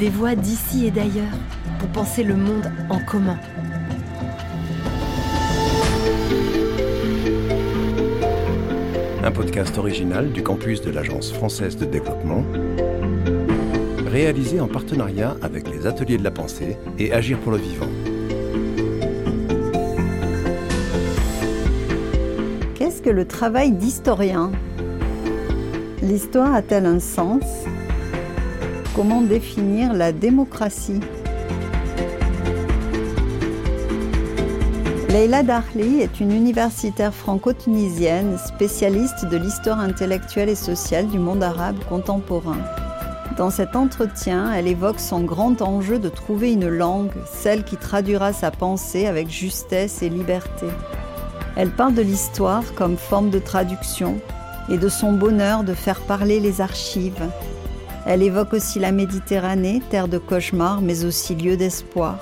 des voix d'ici et d'ailleurs pour penser le monde en commun. Un podcast original du campus de l'Agence française de développement, réalisé en partenariat avec les Ateliers de la Pensée et Agir pour le Vivant. Qu'est-ce que le travail d'historien? L'histoire a-t-elle un sens? Comment définir la démocratie Leila Darli est une universitaire franco-tunisienne spécialiste de l'histoire intellectuelle et sociale du monde arabe contemporain. Dans cet entretien, elle évoque son grand enjeu de trouver une langue, celle qui traduira sa pensée avec justesse et liberté. Elle parle de l'histoire comme forme de traduction et de son bonheur de faire parler les archives. Elle évoque aussi la Méditerranée, terre de cauchemars mais aussi lieu d'espoir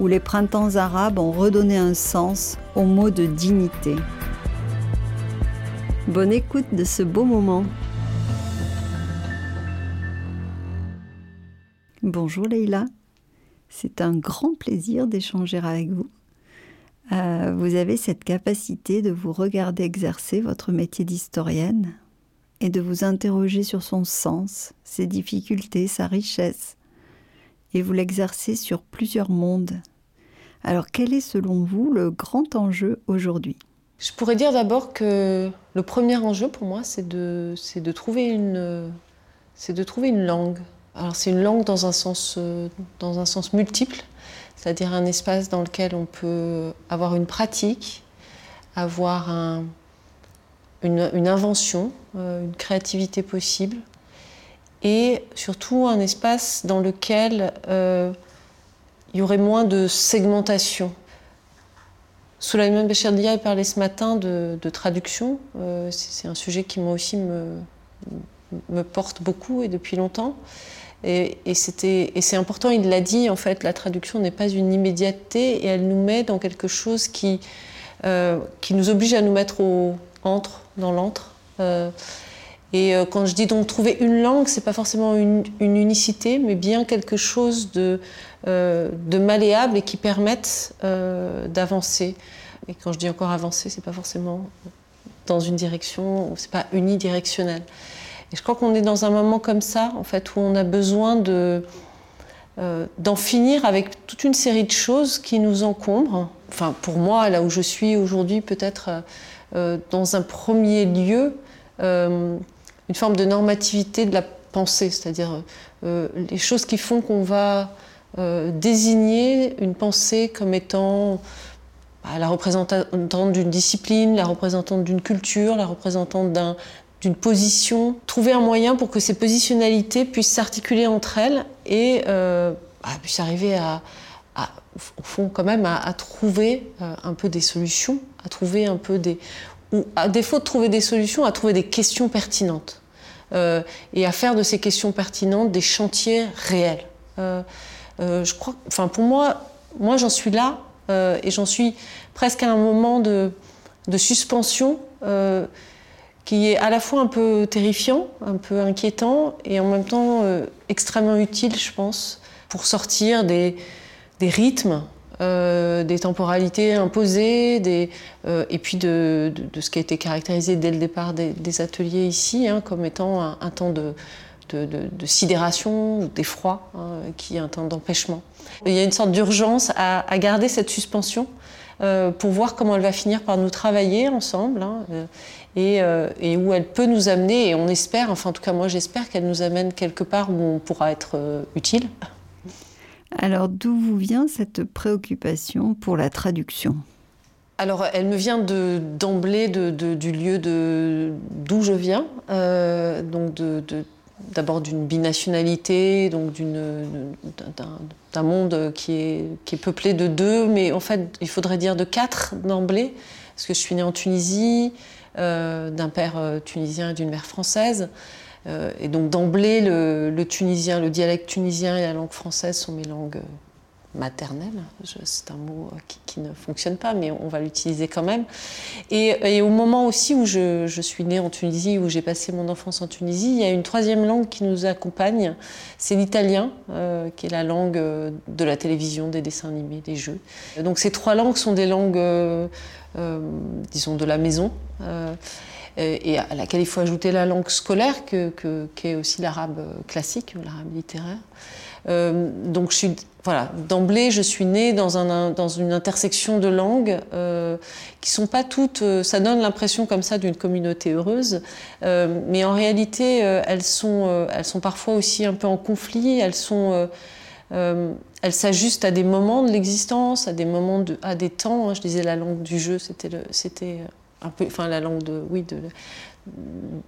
où les printemps arabes ont redonné un sens au mot de dignité. Bonne écoute de ce beau moment. Bonjour Leïla, c'est un grand plaisir d'échanger avec vous. Euh, vous avez cette capacité de vous regarder exercer votre métier d'historienne et de vous interroger sur son sens, ses difficultés, sa richesse. Et vous l'exercez sur plusieurs mondes, alors quel est selon vous le grand enjeu aujourd'hui? Je pourrais dire d'abord que le premier enjeu pour moi, c'est de, de, trouver une, de trouver une langue. Alors c'est une langue dans un sens, dans un sens multiple, c'est-à-dire un espace dans lequel on peut avoir une pratique, avoir un, une, invention, euh, une créativité possible, et surtout un espace dans lequel euh, il y aurait moins de segmentation. Souleymane Becherdia parlait ce matin de, traduction. Euh, c'est un sujet qui moi aussi me, porte beaucoup et depuis longtemps. Et, et c'est important, il l'a dit, en fait, la traduction n'est pas une immédiateté et elle nous met dans quelque chose qui, qui nous oblige à nous mettre entre, dans l'entre. Euh, et quand je dis donc trouver une langue, c'est pas forcément une, unicité, mais bien quelque chose de, euh, de malléables et qui permettent euh, d'avancer. Et quand je dis encore avancer, c'est pas forcément dans une direction, c'est pas unidirectionnel. Et je crois qu'on est dans un moment comme ça, en fait, où on a besoin de euh, d'en finir avec toute une série de choses qui nous encombrent. Enfin, pour moi, là où je suis aujourd'hui, peut-être dans un premier lieu, une forme de normativité de la pensée, c'est-à-dire les choses qui font qu'on va euh, désigner une pensée comme étant bah, la représentante d'une discipline, la représentante d'une culture, la représentante d'une position. Trouver un moyen pour que ces positionnalités puissent s'articuler entre elles et euh, bah, puissent arriver à, au fond, quand même, à, trouver euh, un peu des solutions, à trouver un peu des. ou à défaut de trouver des solutions, à trouver des questions pertinentes. et à faire de ces questions pertinentes des chantiers réels. Euh, je crois, enfin pour moi, moi j'en suis là euh, et j'en suis presque à un moment de, suspension euh, qui est à la fois un peu terrifiant, un peu inquiétant et en même temps extrêmement utile, je pense, pour sortir des, rythmes, des temporalités imposées, et puis de, ce qui a été caractérisé dès le départ des, ateliers ici hein, comme étant un temps de sidération d'effroi, hein, qui est un temps d'empêchement. Il y a une sorte d'urgence à, garder cette suspension euh, pour voir comment elle va finir par nous travailler ensemble hein, euh, euh, et, où elle peut nous amener, et on espère, enfin en tout cas moi j'espère qu'elle nous amène quelque part où on pourra être utile. Alors d'où vous vient cette préoccupation pour la traduction? Alors, elle me vient d'emblée du lieu d'où je viens, donc de, d'abord d'une binationalité, donc d'un monde qui est, qui est peuplé de deux, mais en fait, il faudrait dire de quatre d'emblée, parce que je suis née en Tunisie, euh, d'un père euh, tunisien et d'une mère française. Euh, et donc d'emblée, le, tunisien, le dialecte tunisien et la langue française sont mes langues maternelle. C'est un mot qui, ne fonctionne pas, mais on va l'utiliser quand même. Et, au moment aussi où je, suis née en Tunisie, où j'ai passé mon enfance en Tunisie, il y a une troisième langue qui nous accompagne, c'est l'italien, euh, qui est la langue euh, de la télévision, des dessins animés, des jeux. Donc ces trois langues sont des langues, euh, disons, de la maison. Et à laquelle il faut ajouter la langue scolaire, que, qui est aussi l'arabe classique, l'arabe littéraire. Euh, donc voilà, d'emblée, je suis née dans, un, dans une intersection de langues euh, qui sont pas toutes. Euh, ça donne l'impression comme ça d'une communauté heureuse, euh, mais en réalité, elles sont, parfois aussi un peu en conflit. Elles sont à des moments de l'existence, à des moments à des temps. Hein. Je disais la langue du jeu, c'était enfin la langue de,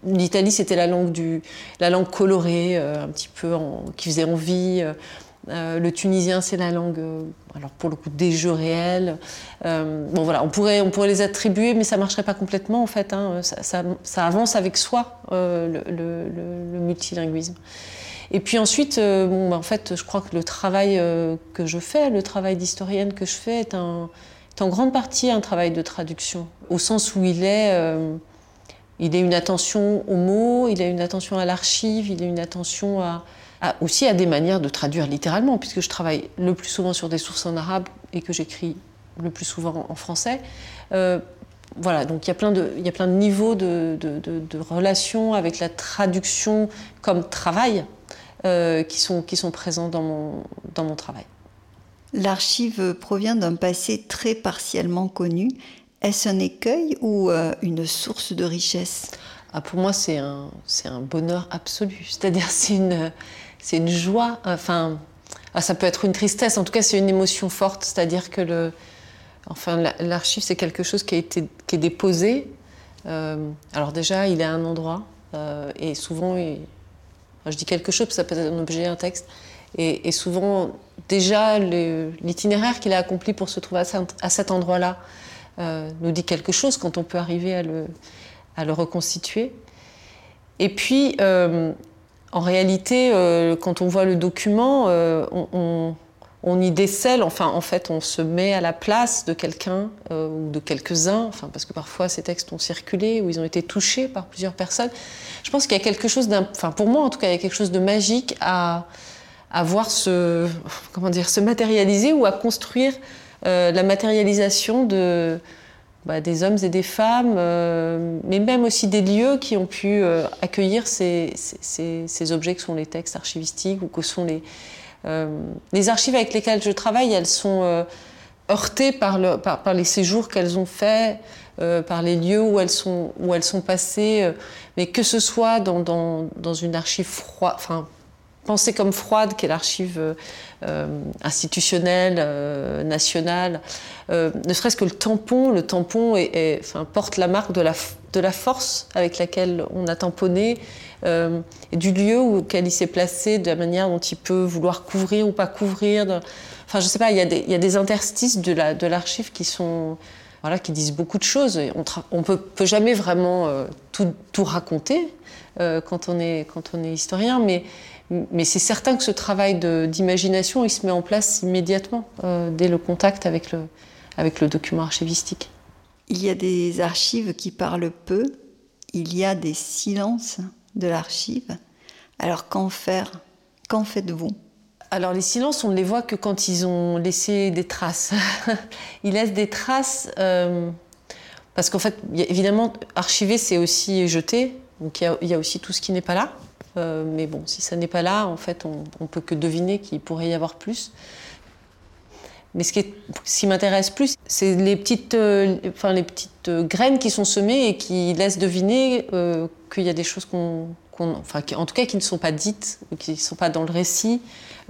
L'Italie, c'était la langue du, la langue colorée, euh, un petit peu qui faisait envie. Euh, euh, le tunisien, c'est la langue, alors pour le coup, des jeux réels. bon voilà, on pourrait, on pourrait les attribuer, mais ça marcherait pas complètement en fait. Hein. Ça, avance avec soi le, le, multilinguisme. Et puis ensuite, bon, bah, en fait, je crois que le travail que je fais, le travail d'historienne que je fais, est, un, est, en grande partie un travail de traduction, au sens où il est il a une attention aux mots, il a une attention à l'archive, il a une attention aussi à des manières de traduire littéralement, puisque je travaille le plus souvent sur des sources en arabe et que j'écris le plus souvent en français. Euh, voilà, donc il y a plein de, il y a plein de niveaux de, de, relations avec la traduction comme travail euh, qui, sont, qui sont présents dans mon, dans mon travail. L'archive provient d'un passé très partiellement connu est-ce un écueil ou euh, une source de richesse? Ah, Pour moi, c'est un, bonheur absolu. C'est-à-dire, c'est une, joie. Enfin, ah, ça peut être une tristesse. En tout cas, c'est une émotion forte. C'est-à-dire que enfin, l'archive, c'est quelque chose qui, a été, est déposé. Euh, alors déjà, il est à un endroit. Euh, et souvent, je dis quelque chose, ça peut être un objet, un texte. Et, souvent, déjà, l'itinéraire qu'il a accompli pour se trouver à cet endroit-là, euh, nous dit quelque chose quand on peut arriver à le, reconstituer. Et puis, euh, en réalité, euh, quand on voit le document, on, on, y décèle, enfin, en fait, on se met à la place de quelqu'un ou de quelques-uns, enfin, parce que parfois ces textes ont circulé ou ils ont été touchés par plusieurs personnes. Je pense qu'il y a quelque chose enfin, pour moi en tout cas, il y a quelque chose de magique à, à voir se, comment dire, se matérialiser ou à construire euh, la matérialisation de, bah, des hommes et des femmes, euh, mais même aussi des lieux qui ont pu euh, accueillir ces, ces, objets que sont les textes archivistiques ou que sont les, les archives avec lesquelles je travaille. Elles sont heurtées par, le, par, les séjours qu'elles ont faits, par les lieux où elles sont, où elles sont passées, mais que ce soit dans, dans, dans une archive froide, enfin, pensée comme froide, qui est l'archive euh, institutionnelle, euh, nationale, euh, ne serait-ce que le tampon, le tampon porte la marque de la, force avec laquelle on a tamponné, et du lieu auquel il s'est placé, de la manière dont il peut vouloir couvrir ou pas couvrir. enfin, je sais pas, il y a des, interstices de l'archive qui sont voilà, qui disent beaucoup de choses. On ne peut, jamais vraiment tout, tout, raconter quand, on est, quand on est historien, mais mais c'est certain que ce travail d'imagination, il se met en place immédiatement, euh, dès le contact avec le, avec le document archivistique. Il y a des archives qui parlent peu, il y a des silences de l'archive. Alors qu'en faire? Qu'en faites-vous? Alors les silences, on ne les voit que quand ils ont laissé des traces. ils laissent des traces euh, parce qu'en fait, évidemment, archiver, c'est aussi jeter. Donc il y, a aussi tout ce qui n'est pas là. Euh, mais bon, si ça n'est pas là, en fait, on ne peut que deviner qu'il pourrait y avoir plus. Mais ce qui, m'intéresse plus, c'est les petites, euh, enfin, les petites euh, graines qui sont semées et qui laissent deviner qu'il y a des choses qu'on, enfin, en tout cas, qui ne sont pas dites, qui ne sont pas dans le récit,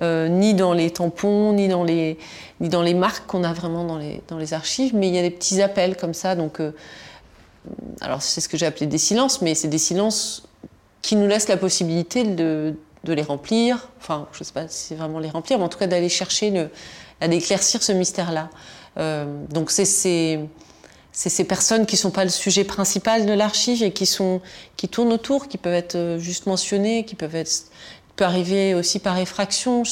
ni dans les tampons, ni dans les, ni dans les marques qu'on a vraiment dans les, dans les archives. Mais il y a des petits appels comme ça. Donc, alors c'est ce que j'ai appelé des silences, mais c'est des silences qui nous laisse la possibilité de, les remplir, enfin, je ne sais pas si c'est vraiment les remplir, mais en tout cas d'aller chercher, à éclaircir ce mystère-là. Euh, donc c'est ces, personnes qui ne sont pas le sujet principal de l'archive et qui, sont, qui tournent autour, qui peuvent être euh, juste mentionnées, qui peuvent, être, peut arriver aussi par effraction.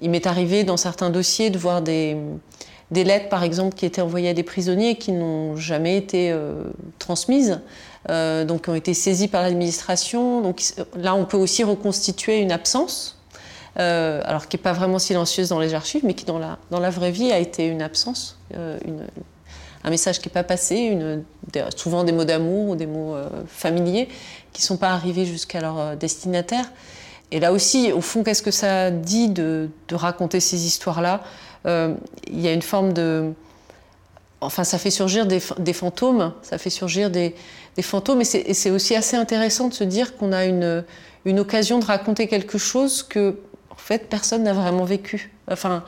il m'est arrivé dans certains dossiers de voir des, des lettres, par exemple, qui étaient envoyées à des prisonniers qui n'ont jamais été euh, transmises, euh, donc qui ont été saisies par l'administration. Donc là, on peut aussi reconstituer une absence, euh, alors qui n'est pas vraiment silencieuse dans les archives, mais qui dans la, dans la vraie vie a été une absence, une, un message qui n'est pas passé, souvent des mots d'amour ou des mots familiers qui ne sont pas arrivés jusqu'à leur destinataire. Et là aussi, au fond, qu'est-ce que ça dit de, de raconter ces histoires-là? Euh, il y a une forme de... Enfin, ça fait surgir des, fantômes, ça fait surgir des, fantômes, et c'est aussi assez intéressant de se dire qu'on a une, une occasion de raconter quelque chose que, en fait, personne n'a vraiment vécu, enfin,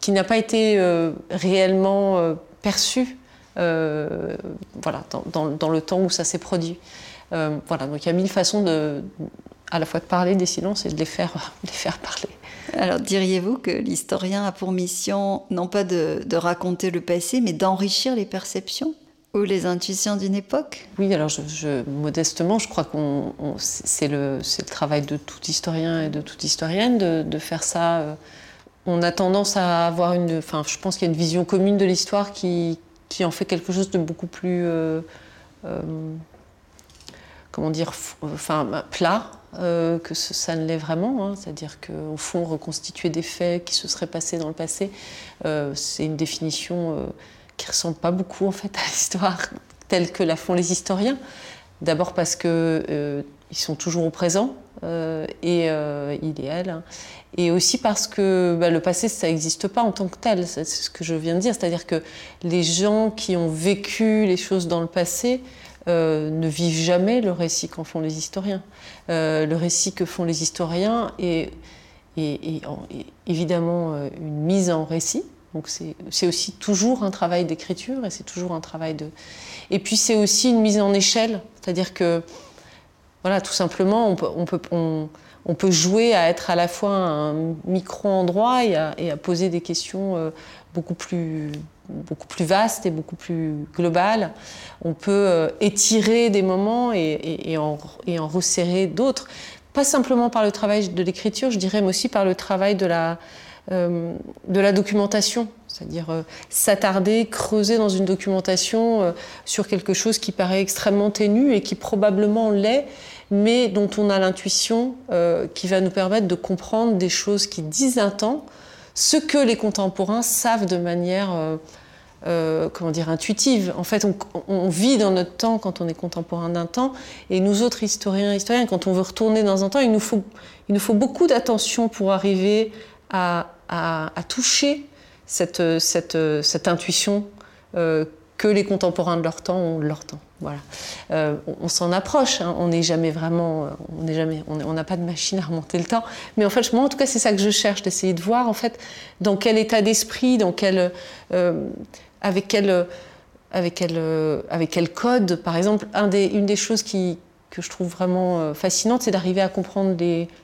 qui, n'a pas été euh, réellement euh, perçu, voilà, dans, dans, le temps où ça s'est produit. voilà, donc il y a mille façons de, à la fois de parler des silences et de les faire, les faire parler. Alors diriez-vous que l'historien a pour mission non pas de, raconter le passé, mais d'enrichir les perceptions? Ou les intuitions d'une époque? Oui, alors je, modestement, je crois que c'est le, le, travail de tout historien et de toute historienne de, faire ça. Euh, on a tendance à avoir une... Enfin, je pense qu'il y a une vision commune de l'histoire qui, qui, en fait quelque chose de beaucoup plus... Euh, euh, comment dire, enfin, plat, que ça ne l'est vraiment. Hein. C'est-à-dire qu'au fond, reconstituer des faits qui se seraient passés dans le passé, c'est une définition qui ressemble pas beaucoup en fait à l'histoire telle que la font les historiens. D'abord parce qu'ils sont toujours au présent, et il et elle. Hein. Et aussi parce que bah, le passé, ça n'existe pas en tant que tel. C'est ce que je viens de dire. C'est-à-dire que les gens qui ont vécu les choses dans le passé, euh, ne vivent jamais le récit qu'en font les historiens. Euh, le récit que font les historiens est, évidemment euh, une mise en récit. Donc c'est aussi toujours un travail d'écriture et c'est toujours un travail de. Et puis c'est aussi une mise en échelle, c'est-à-dire que voilà, tout simplement, on peut, jouer à être à la fois un micro-endroit et, et à, poser des questions beaucoup plus beaucoup plus vaste et beaucoup plus global. On peut euh, étirer des moments et, en, resserrer d'autres. Pas simplement par le travail de l'écriture, je dirais, mais aussi par le travail de la, euh, de la documentation. C'est-à-dire euh, s'attarder, creuser dans une documentation sur quelque chose qui paraît extrêmement ténu et qui probablement l'est, mais dont on a l'intuition qui va nous permettre de comprendre des choses qui disent un temps, ce que les contemporains savent de manière euh, euh, comment dire, intuitive. En fait, on, vit dans notre temps quand on est contemporain d'un temps, et nous autres historiens, historiens, quand on veut retourner dans un temps, il nous faut, il nous faut beaucoup d'attention pour arriver à, toucher cette, cette, cette intuition euh, que les contemporains de leur temps ont de leur temps. Voilà. Euh, on, s'en approche, hein. on n'est jamais vraiment, on n'est jamais, on n'a pas de machine à remonter le temps. Mais en fait, moi, en tout cas, c'est ça que je cherche, d'essayer de voir en fait dans quel état d'esprit, dans quel, euh, avec quel, avec quel, avec quel code, par exemple, une des choses qui, que je trouve vraiment fascinante, c'est d'arriver à comprendre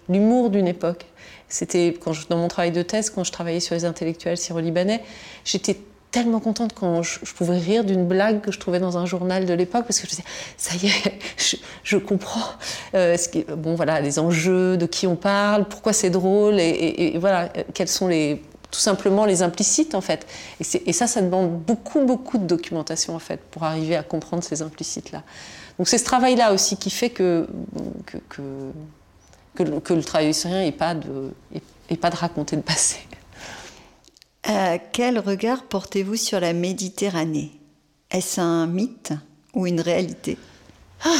l'humour d'une époque. C'était dans mon travail de thèse, quand je travaillais sur les intellectuels syro-libanais, j'étais tellement contente quand je, pouvais rire d'une blague que je trouvais dans un journal de l'époque parce que je disais ça y est je, comprends euh, ce bon voilà les enjeux de qui on parle pourquoi c'est drôle et, voilà quels sont les tout simplement les implicites en fait. Et, ça ça demande beaucoup beaucoup de documentation en fait pour arriver à comprendre ces implicites là donc c'est ce travail là aussi qui fait que, que, le, que le travail historien n'est pas de pas de raconter le passé. Euh, quel regard portez-vous sur la Méditerranée? Est-ce un mythe ou une réalité? Ah,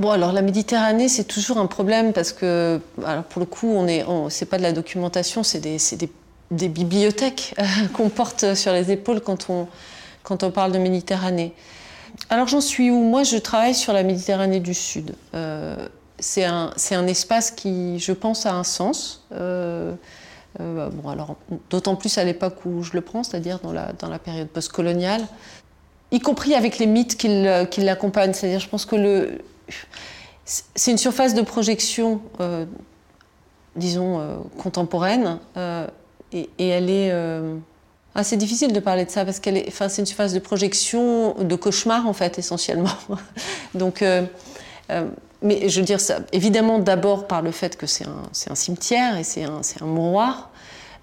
Bon, alors la Méditerranée, c'est toujours un problème parce que, alors pour le coup, on est, c'est pas de la documentation, c'est des, des, des, bibliothèques euh, qu'on porte sur les épaules quand on, quand on parle de Méditerranée. Alors j'en suis où? Moi, je travaille sur la Méditerranée du Sud. Euh, c'est un, un, espace qui, je pense, a un sens. Euh, euh, bon, alors, d'autant plus à l'époque où je le prends, c'est-à-dire dans la, dans la période postcoloniale, y compris avec les mythes qui l'accompagnent. C'est-à-dire, je pense que le, c'est une surface de projection, euh, disons, contemporaine, et, elle est. assez difficile de parler de ça parce qu'elle est, enfin, c'est une surface de projection de cauchemar en fait essentiellement. Donc mais je veux dire ça, évidemment, d'abord par le fait que c'est un, cimetière et c'est un, un, mouroir.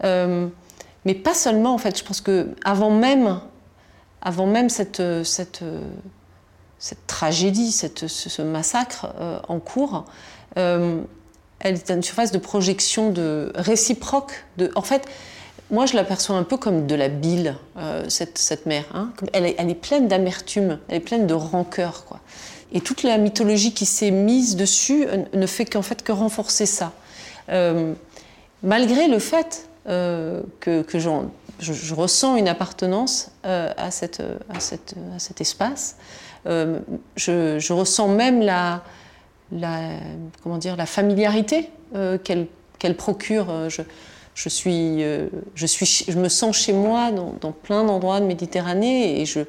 mais pas seulement, en fait. Je pense que avant même, avant même cette, tragédie, cette, ce, massacre en cours, elle est une surface de projection de réciproque. En fait, moi, je l'aperçois un peu comme de la bile, euh, cette, cette, mère. Hein. Elle, est, elle, est, pleine d'amertume, elle est pleine de rancœur. Quoi. Et toute la mythologie qui s'est mise dessus ne fait qu'en fait que renforcer ça. Euh, malgré le fait euh, que, je, ressens une appartenance à, cet espace, je, ressens même la, la, comment dire, la familiarité qu'elle procure. Je, suis, euh, je, me sens chez moi dans, plein d'endroits de Méditerranée et je,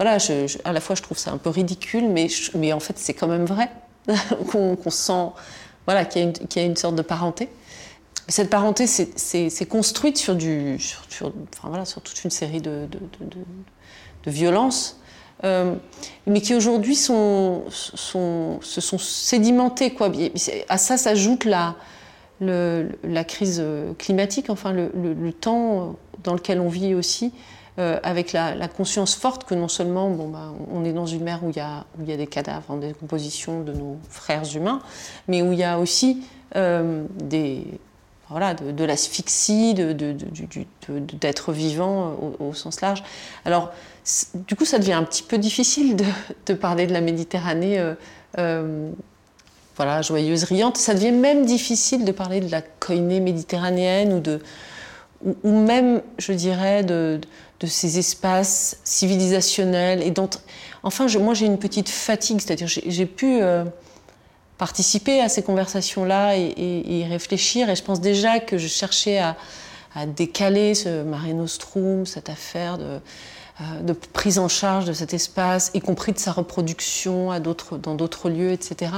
voilà, à la fois je trouve ça un peu ridicule, mais, en fait c'est quand même vrai qu'on sent voilà, qu'il y, a une sorte de parenté. cette parenté c'est construite sur, toute une série de, violences. Euh, mais qui aujourd'hui se sont sédimentées. Quoi. À ça s'ajoute la, la crise climatique, enfin le, temps dans lequel on vit aussi, euh, avec la, conscience forte que non seulement bon, bah, on est dans une mer où il y a, y a des cadavres en décomposition de nos frères humains, mais où il y a aussi euh, des, voilà, de, l'asphyxie, d'être vivant au, sens large. Alors, du coup, ça devient un petit peu difficile de, parler de la Méditerranée euh, voilà, joyeuse, riante. Ça devient même difficile de parler de la koiné méditerranéenne ou, de, ou, même, je dirais, de, de, ces espaces civilisationnels. Et enfin, moi, j'ai une petite fatigue, c'est-à-dire j'ai pu euh, participer à ces conversations-là et, y réfléchir. Et je pense déjà que je cherchais à, décaler ce Mare Nostrum, cette affaire de de prise en charge de cet espace, y compris de sa reproduction à dans d'autres lieux, etc.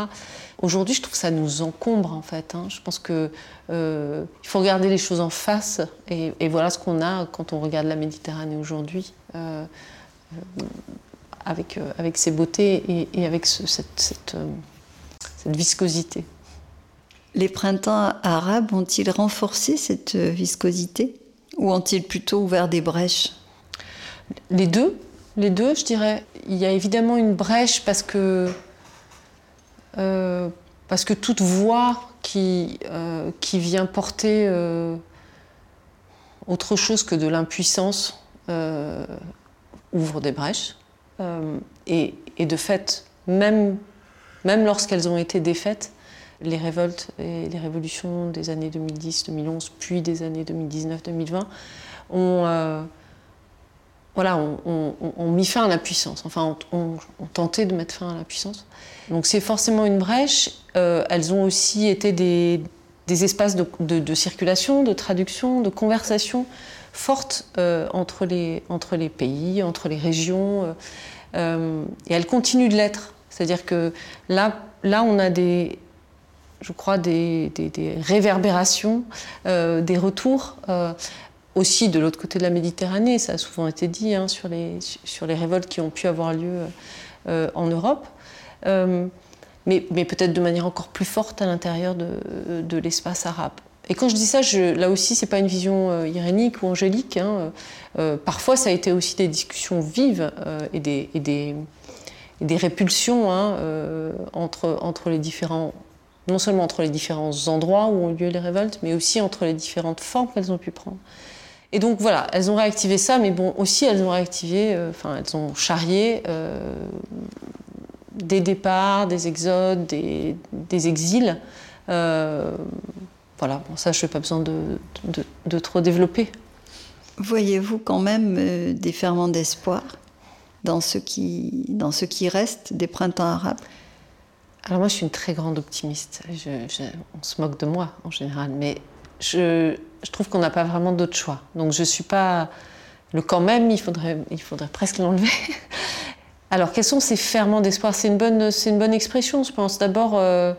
Aujourd'hui, je trouve que ça nous encombre en fait. Hein. Je pense qu'il euh, faut regarder les choses en face et, voilà ce qu'on a quand on regarde la Méditerranée aujourd'hui, euh, avec, ses beautés et, avec cette viscosité. Les printemps arabes ont-ils renforcé cette viscosité ou ont-ils plutôt ouvert des brèches? Les deux, les deux, je dirais. Il y a évidemment une brèche parce que, euh, parce que toute voix qui, euh, qui vient porter euh, autre chose que de l'impuissance ouvre des brèches. Et, et, de fait, même, même lorsqu'elles ont été défaites, les révoltes et les révolutions des années 2010-2011, puis des années 2019-2020, ont voilà, on, mis fin à la puissance. Enfin, on, tentait de mettre fin à la puissance. Donc c'est forcément une brèche. Euh, elles ont aussi été des, espaces de, circulation, de traduction, de conversation fortes euh, entre, les, entre les pays, entre les régions. Euh, et elles continuent de l'être. C'est-à-dire que là, là, on a des, je crois, des réverbérations, des retours aussi de l'autre côté de la Méditerranée, ça a souvent été dit hein, sur, les, révoltes qui ont pu avoir lieu euh, en Europe, euh, mais, peut-être de manière encore plus forte à l'intérieur de, l'espace arabe. Et quand je dis ça, là aussi, c'est pas une vision euh, irénique ou angélique. Hein, parfois, ça a été aussi des discussions vives et, des, répulsions hein, entre, entre les différents non seulement entre les différents endroits où ont lieu les révoltes, mais aussi entre les différentes formes qu'elles ont pu prendre. Et donc voilà, elles ont réactivé ça, mais bon, aussi elles ont réactivé, euh, enfin elles ont charrié euh, des départs, des exodes, des, exils. Euh, voilà, bon, ça je n'ai pas besoin de, de, trop développer. Voyez-vous quand même des ferments d'espoir dans ce, qui, dans ce qui reste des printemps arabes? Alors moi je suis une très grande optimiste. on se moque de moi en général, mais je, trouve qu'on n'a pas vraiment d'autre choix. Donc je suis pas le quand même, il faudrait, il faudrait presque l'enlever. Alors quels sont ces ferments d'espoir? C'est une bonne, une bonne expression, je pense. D'abord, euh,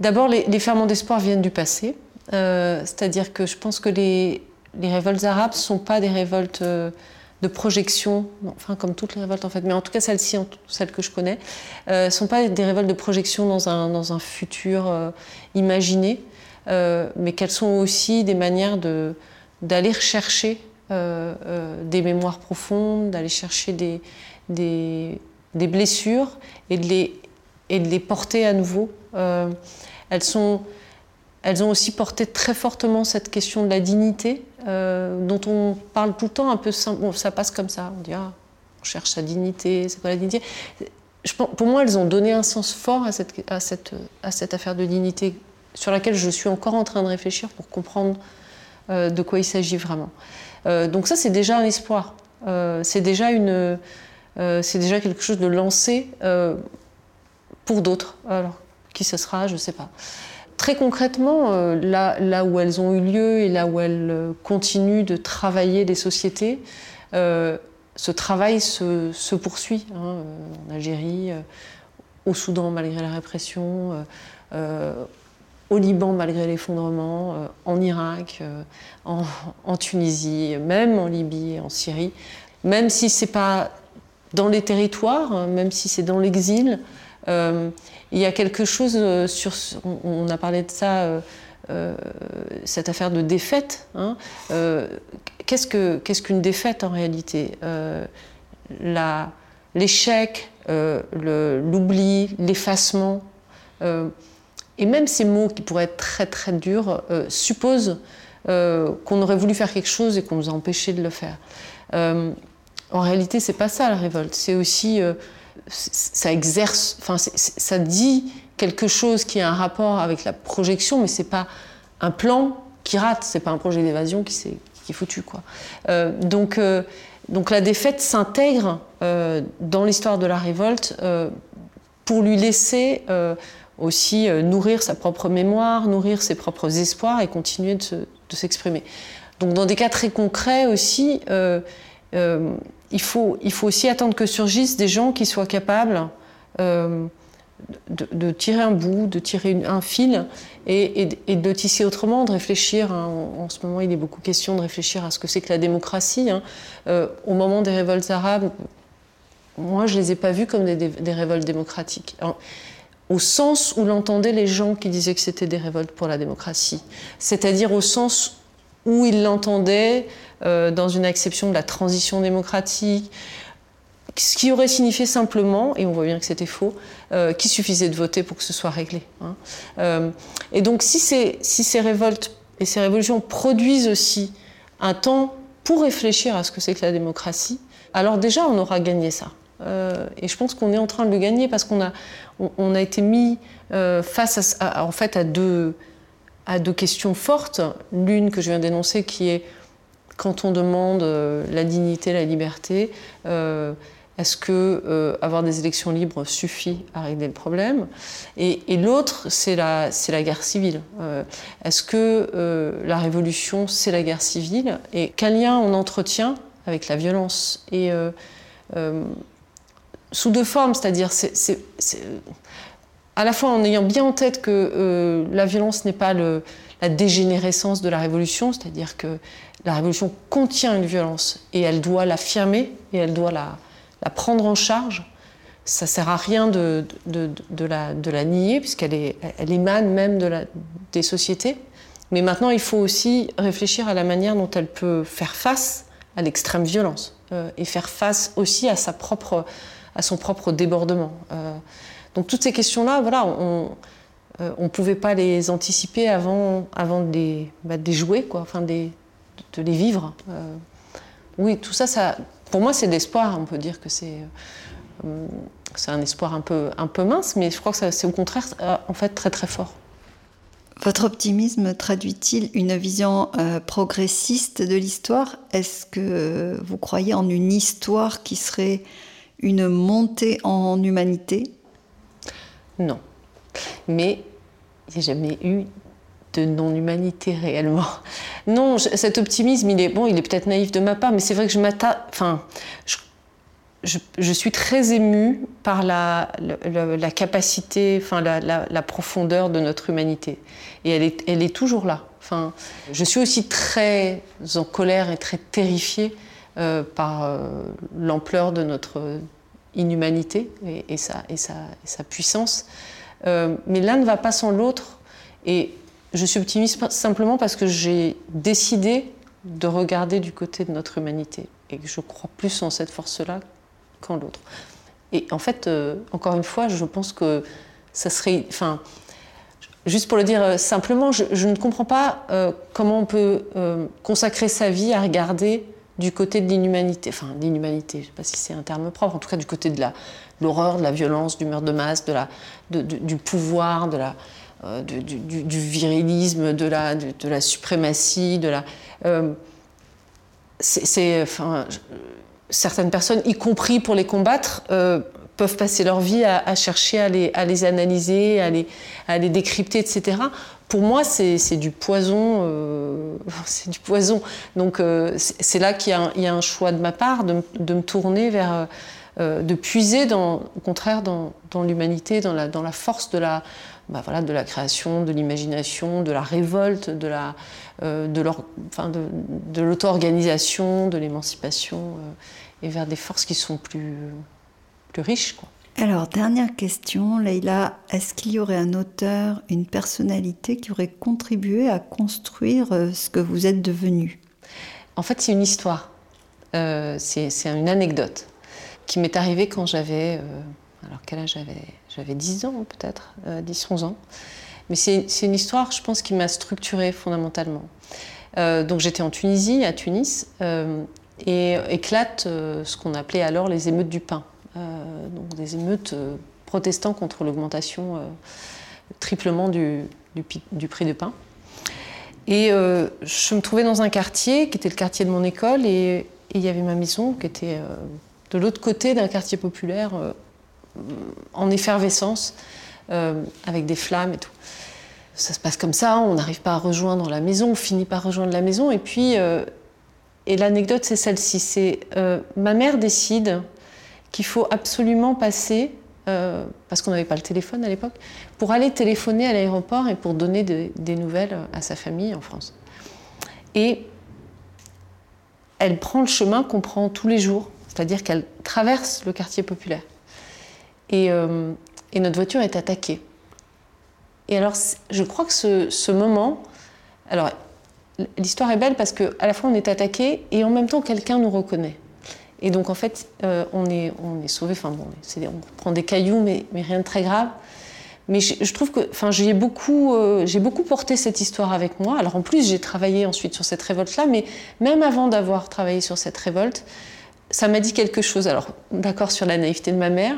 d'abord les, ferments d'espoir viennent du passé. Euh, c'est-à-dire que je pense que les, les révoltes arabes ne sont pas des révoltes euh, de projection, enfin comme toutes les révoltes en fait, mais en tout cas celles-ci, celles que je connais, ne sont pas des révoltes de projection dans un, dans un futur imaginé. Mais qu'elles sont aussi des manières d'aller rechercher des mémoires profondes, d'aller chercher des, des, blessures et de, les, et de les porter à nouveau. elles sont elles ont aussi porté très fortement cette question de la dignité, euh, dont on parle tout le temps un peu. Bon, ça passe comme ça. On dit ah, on cherche sa dignité, c'est quoi la dignité? Je, Pour moi, elles ont donné un sens fort à cette, à, cette, à cette affaire de dignité, sur laquelle je suis encore en train de réfléchir pour comprendre euh, de quoi il s'agit vraiment. Euh, donc ça, c'est déjà un espoir. c'est déjà une, c'est déjà quelque chose de lancé pour d'autres. Alors, qui ce sera, je ne sais pas. Très concrètement, euh, là, où elles ont eu lieu et là où elles euh, continuent de travailler des sociétés, euh, ce travail se, poursuit hein, en Algérie, au Soudan malgré la répression, au Liban malgré l'effondrement, en Irak, en, Tunisie, même en Libye, en Syrie. Même si c'est pas dans les territoires, hein, même si c'est dans l'exil, il y a quelque chose euh, sur. On, a parlé de ça, euh, euh, cette affaire de défaite. Hein. qu'est-ce, que, qu'est-ce qu'une défaite en réalité L'échec, l'oubli, l'effacement. Et même ces mots qui pourraient être très très durs supposent qu'on aurait voulu faire quelque chose et qu'on nous a empêché de le faire. en réalité, c'est pas ça la révolte. C'est aussi ça exerce, enfin, ça dit quelque chose qui a un rapport avec la projection, mais c'est pas un plan qui rate, c'est pas un projet d'évasion qui, qui est foutu, quoi. Euh, donc, euh, donc la défaite s'intègre euh, dans l'histoire de la révolte pour lui laisser aussi nourrir sa propre mémoire, nourrir ses propres espoirs et continuer de, s'exprimer. Donc dans des cas très concrets aussi, il faut, il faut aussi attendre que surgissent des gens qui soient capables euh, de, tirer un bout, de tirer un fil et, de tisser autrement, de réfléchir. Hein. En, ce moment, il est beaucoup question de réfléchir à ce que c'est que la démocratie. Hein. Euh, au moment des révoltes arabes, moi, je ne les ai pas vues comme des, révoltes démocratiques. Au sens où l'entendaient les gens qui disaient que c'était des révoltes pour la démocratie. C'est-à-dire au sens où ils l'entendaient euh, dans une acception de la transition démocratique, ce qui aurait signifié simplement, et on voit bien que c'était faux, euh, qu'il suffisait de voter pour que ce soit réglé. Hein. Euh, et donc si si ces révoltes et ces révolutions produisent aussi un temps pour réfléchir à ce que c'est que la démocratie, alors déjà on aura gagné ça. Et je pense qu'on est en train de le gagner parce qu'on a, on, a été mis face à, en fait à deux, à deux questions fortes. L'une que je viens d'énoncer qui est quand on demande euh, la dignité, la liberté, euh, est-ce que euh, avoir des élections libres suffit à régler le problème? Et, l'autre, c'est la, c'est la guerre civile. est-ce que la révolution, c'est la guerre civile? Et quel lien on entretient avec la violence? Et sous deux formes, c'est-à-dire c'est, à la fois en ayant bien en tête que la violence n'est pas la dégénérescence de la révolution, c'est-à-dire que la révolution contient une violence et elle doit l'affirmer et elle doit la, prendre en charge. Ça sert à rien de, la, nier, puisqu'elle elle émane même des sociétés. Mais maintenant, il faut aussi réfléchir à la manière dont elle peut faire face à l'extrême violence euh, et faire face aussi à, sa propre, à son propre débordement. Euh, donc toutes ces questions-là, voilà, on euh, ne pouvait pas les anticiper avant, avant de, les, bah, jouer, quoi, enfin, de, les vivre. Euh, oui, tout ça, ça, pour moi, c'est de l'espoir. On peut dire que c'est euh, un espoir un peu, un peu mince, mais je crois que c'est au contraire, en fait, très très fort. Votre optimisme traduit-il une vision progressiste de l'histoire? Est-ce que vous croyez en une histoire qui serait une montée en humanité Non. Mais il n'y a jamais eu de non-humanité réellement. Non, cet optimisme, il est bon, il est peut-être naïf de ma part, mais c'est vrai que je m'attends. Enfin, je, suis très émue par la, capacité, enfin la, profondeur de notre humanité, et elle est, elle est toujours là. Enfin, je suis aussi très en colère et très terrifiée euh, par euh, l'ampleur de notre inhumanité et, sa, puissance. Euh, mais l'un ne va pas sans l'autre. Et je suis optimiste simplement parce que j'ai décidé de regarder du côté de notre humanité et que je crois plus en cette force-là qu'en l'autre. Et en fait, encore une fois, je pense que ça serait. Enfin, juste pour le dire simplement, je, ne comprends pas comment on peut consacrer sa vie à regarder du côté de l'inhumanité. Enfin, l'inhumanité, je ne sais pas si c'est un terme propre, en tout cas du côté de l'horreur, de la violence, du meurtre de masse, de la, du pouvoir, de la, du, du, virilisme, de la, de, la suprématie, de la. c'est. Enfin, certaines personnes, y compris pour les combattre, euh, peuvent passer leur vie à, chercher à les, à les, analyser, à les, à les décrypter, etc. Pour moi, c'est du poison. Euh, c'est du poison. Donc, euh, c'est là qu'il y, a un choix de ma part de, me tourner vers, de puiser, dans, au contraire, dans, l'humanité, dans la, force de la, bah de la création, de l'imagination, de la révolte, de de l'auto-organisation, de, l'émancipation et vers des forces qui sont plus, riches. Alors, dernière question, Leïla, est-ce qu'il y aurait un auteur, une personnalité qui aurait contribué à construire euh, ce que vous êtes devenu? En fait, c'est une histoire, euh, c'est une anecdote qui m'est arrivée quand j'avais, euh, alors quel âge j'avais? J'avais 10 ans peut-être, 10-11 ans. Mais c'est une histoire, je pense, qui m'a structurée fondamentalement. donc j'étais en Tunisie, à Tunis, et éclate euh, ce qu'on appelait alors les émeutes du pain, euh, donc des émeutes euh, protestant contre l'augmentation, le triplement du, prix du pain. Et je me trouvais dans un quartier qui était le quartier de mon école et il y avait ma maison qui était de l'autre côté d'un quartier populaire en effervescence avec des flammes et tout. Ça se passe comme ça, on n'arrive pas à rejoindre la maison, on finit par rejoindre la maison et puis et l'anecdote, c'est celle-ci. C'est euh, ma mère décide qu'il faut absolument passer, euh, parce qu'on n'avait pas le téléphone à l'époque, pour aller téléphoner à l'aéroport et pour donner des nouvelles à sa famille en France. Et elle prend le chemin qu'on prend tous les jours, c'est-à-dire qu'elle traverse le quartier populaire. Et, euh, notre voiture est attaquée. Et alors, je crois que ce, moment, alors l'histoire est belle parce qu'à la fois on est attaqué et en même temps quelqu'un nous reconnaît. Et donc en fait, euh, on est, on est sauvé. Enfin bon, on prend des cailloux, mais, mais rien de très grave. Mais je, trouve que, enfin, j'ai beaucoup, euh, j'ai beaucoup porté cette histoire avec moi. Alors en plus, j'ai travaillé ensuite sur cette révolte-là, mais même avant d'avoir travaillé sur cette révolte, ça m'a dit quelque chose. Alors d'accord sur la naïveté de ma mère,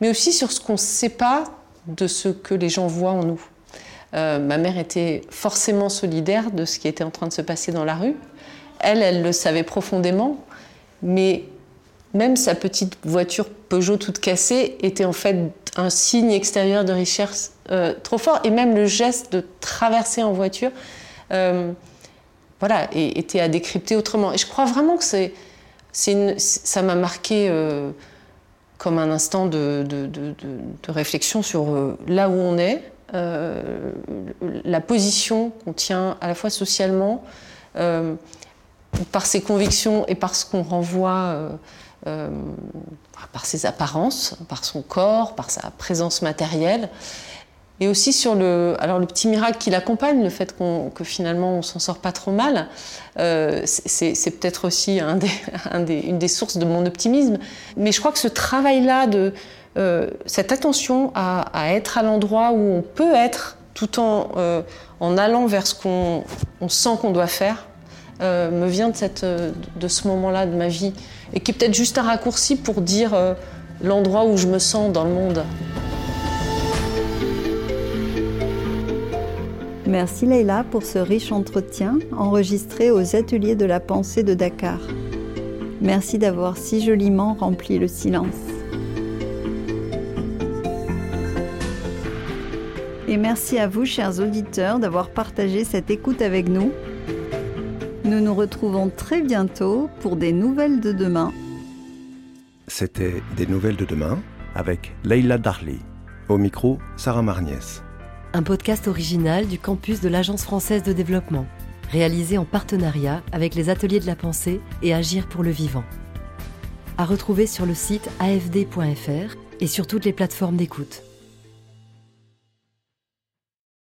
mais aussi sur ce qu'on ne sait pas de ce que les gens voient en nous. Euh, ma mère était forcément solidaire de ce qui était en train de se passer dans la rue. Elle, elle le savait profondément, mais même sa petite voiture Peugeot toute cassée était en fait un signe extérieur de richesse euh, trop fort. Et même le geste de traverser en voiture, euh, voilà, était à décrypter autrement. Et je crois vraiment que c'est, ça m'a marqué comme un instant de, réflexion sur là où on est, euh, la position qu'on tient à la fois socialement, euh, par ses convictions et par ce qu'on renvoie, euh, par ses apparences, par son corps, par sa présence matérielle et aussi sur le, alors le petit miracle qui l'accompagne, le fait que finalement on s'en sort pas trop mal, c'est peut-être aussi une des sources de mon optimisme. Mais je crois que ce travail-là euh, cette attention à, être à l'endroit où on peut être tout en, euh, en allant vers ce qu'on sent qu'on doit faire, euh, me vient de, cette, de ce moment-là de ma vie et qui est peut-être juste un raccourci pour dire l'endroit où je me sens dans le monde. Merci Leïla pour ce riche entretien enregistré aux ateliers de la pensée de Dakar. Merci d'avoir si joliment rempli le silence. Et merci à vous, chers auditeurs, d'avoir partagé cette écoute avec nous. Nous nous retrouvons très bientôt pour des nouvelles de demain. C'était Des nouvelles de demain avec Leila Darly. Au micro, Sarah Marniès. Un podcast original du campus de l'Agence française de développement, réalisé en partenariat avec les ateliers de la pensée et Agir pour le vivant. À retrouver sur le site afd.fr et sur toutes les plateformes d'écoute.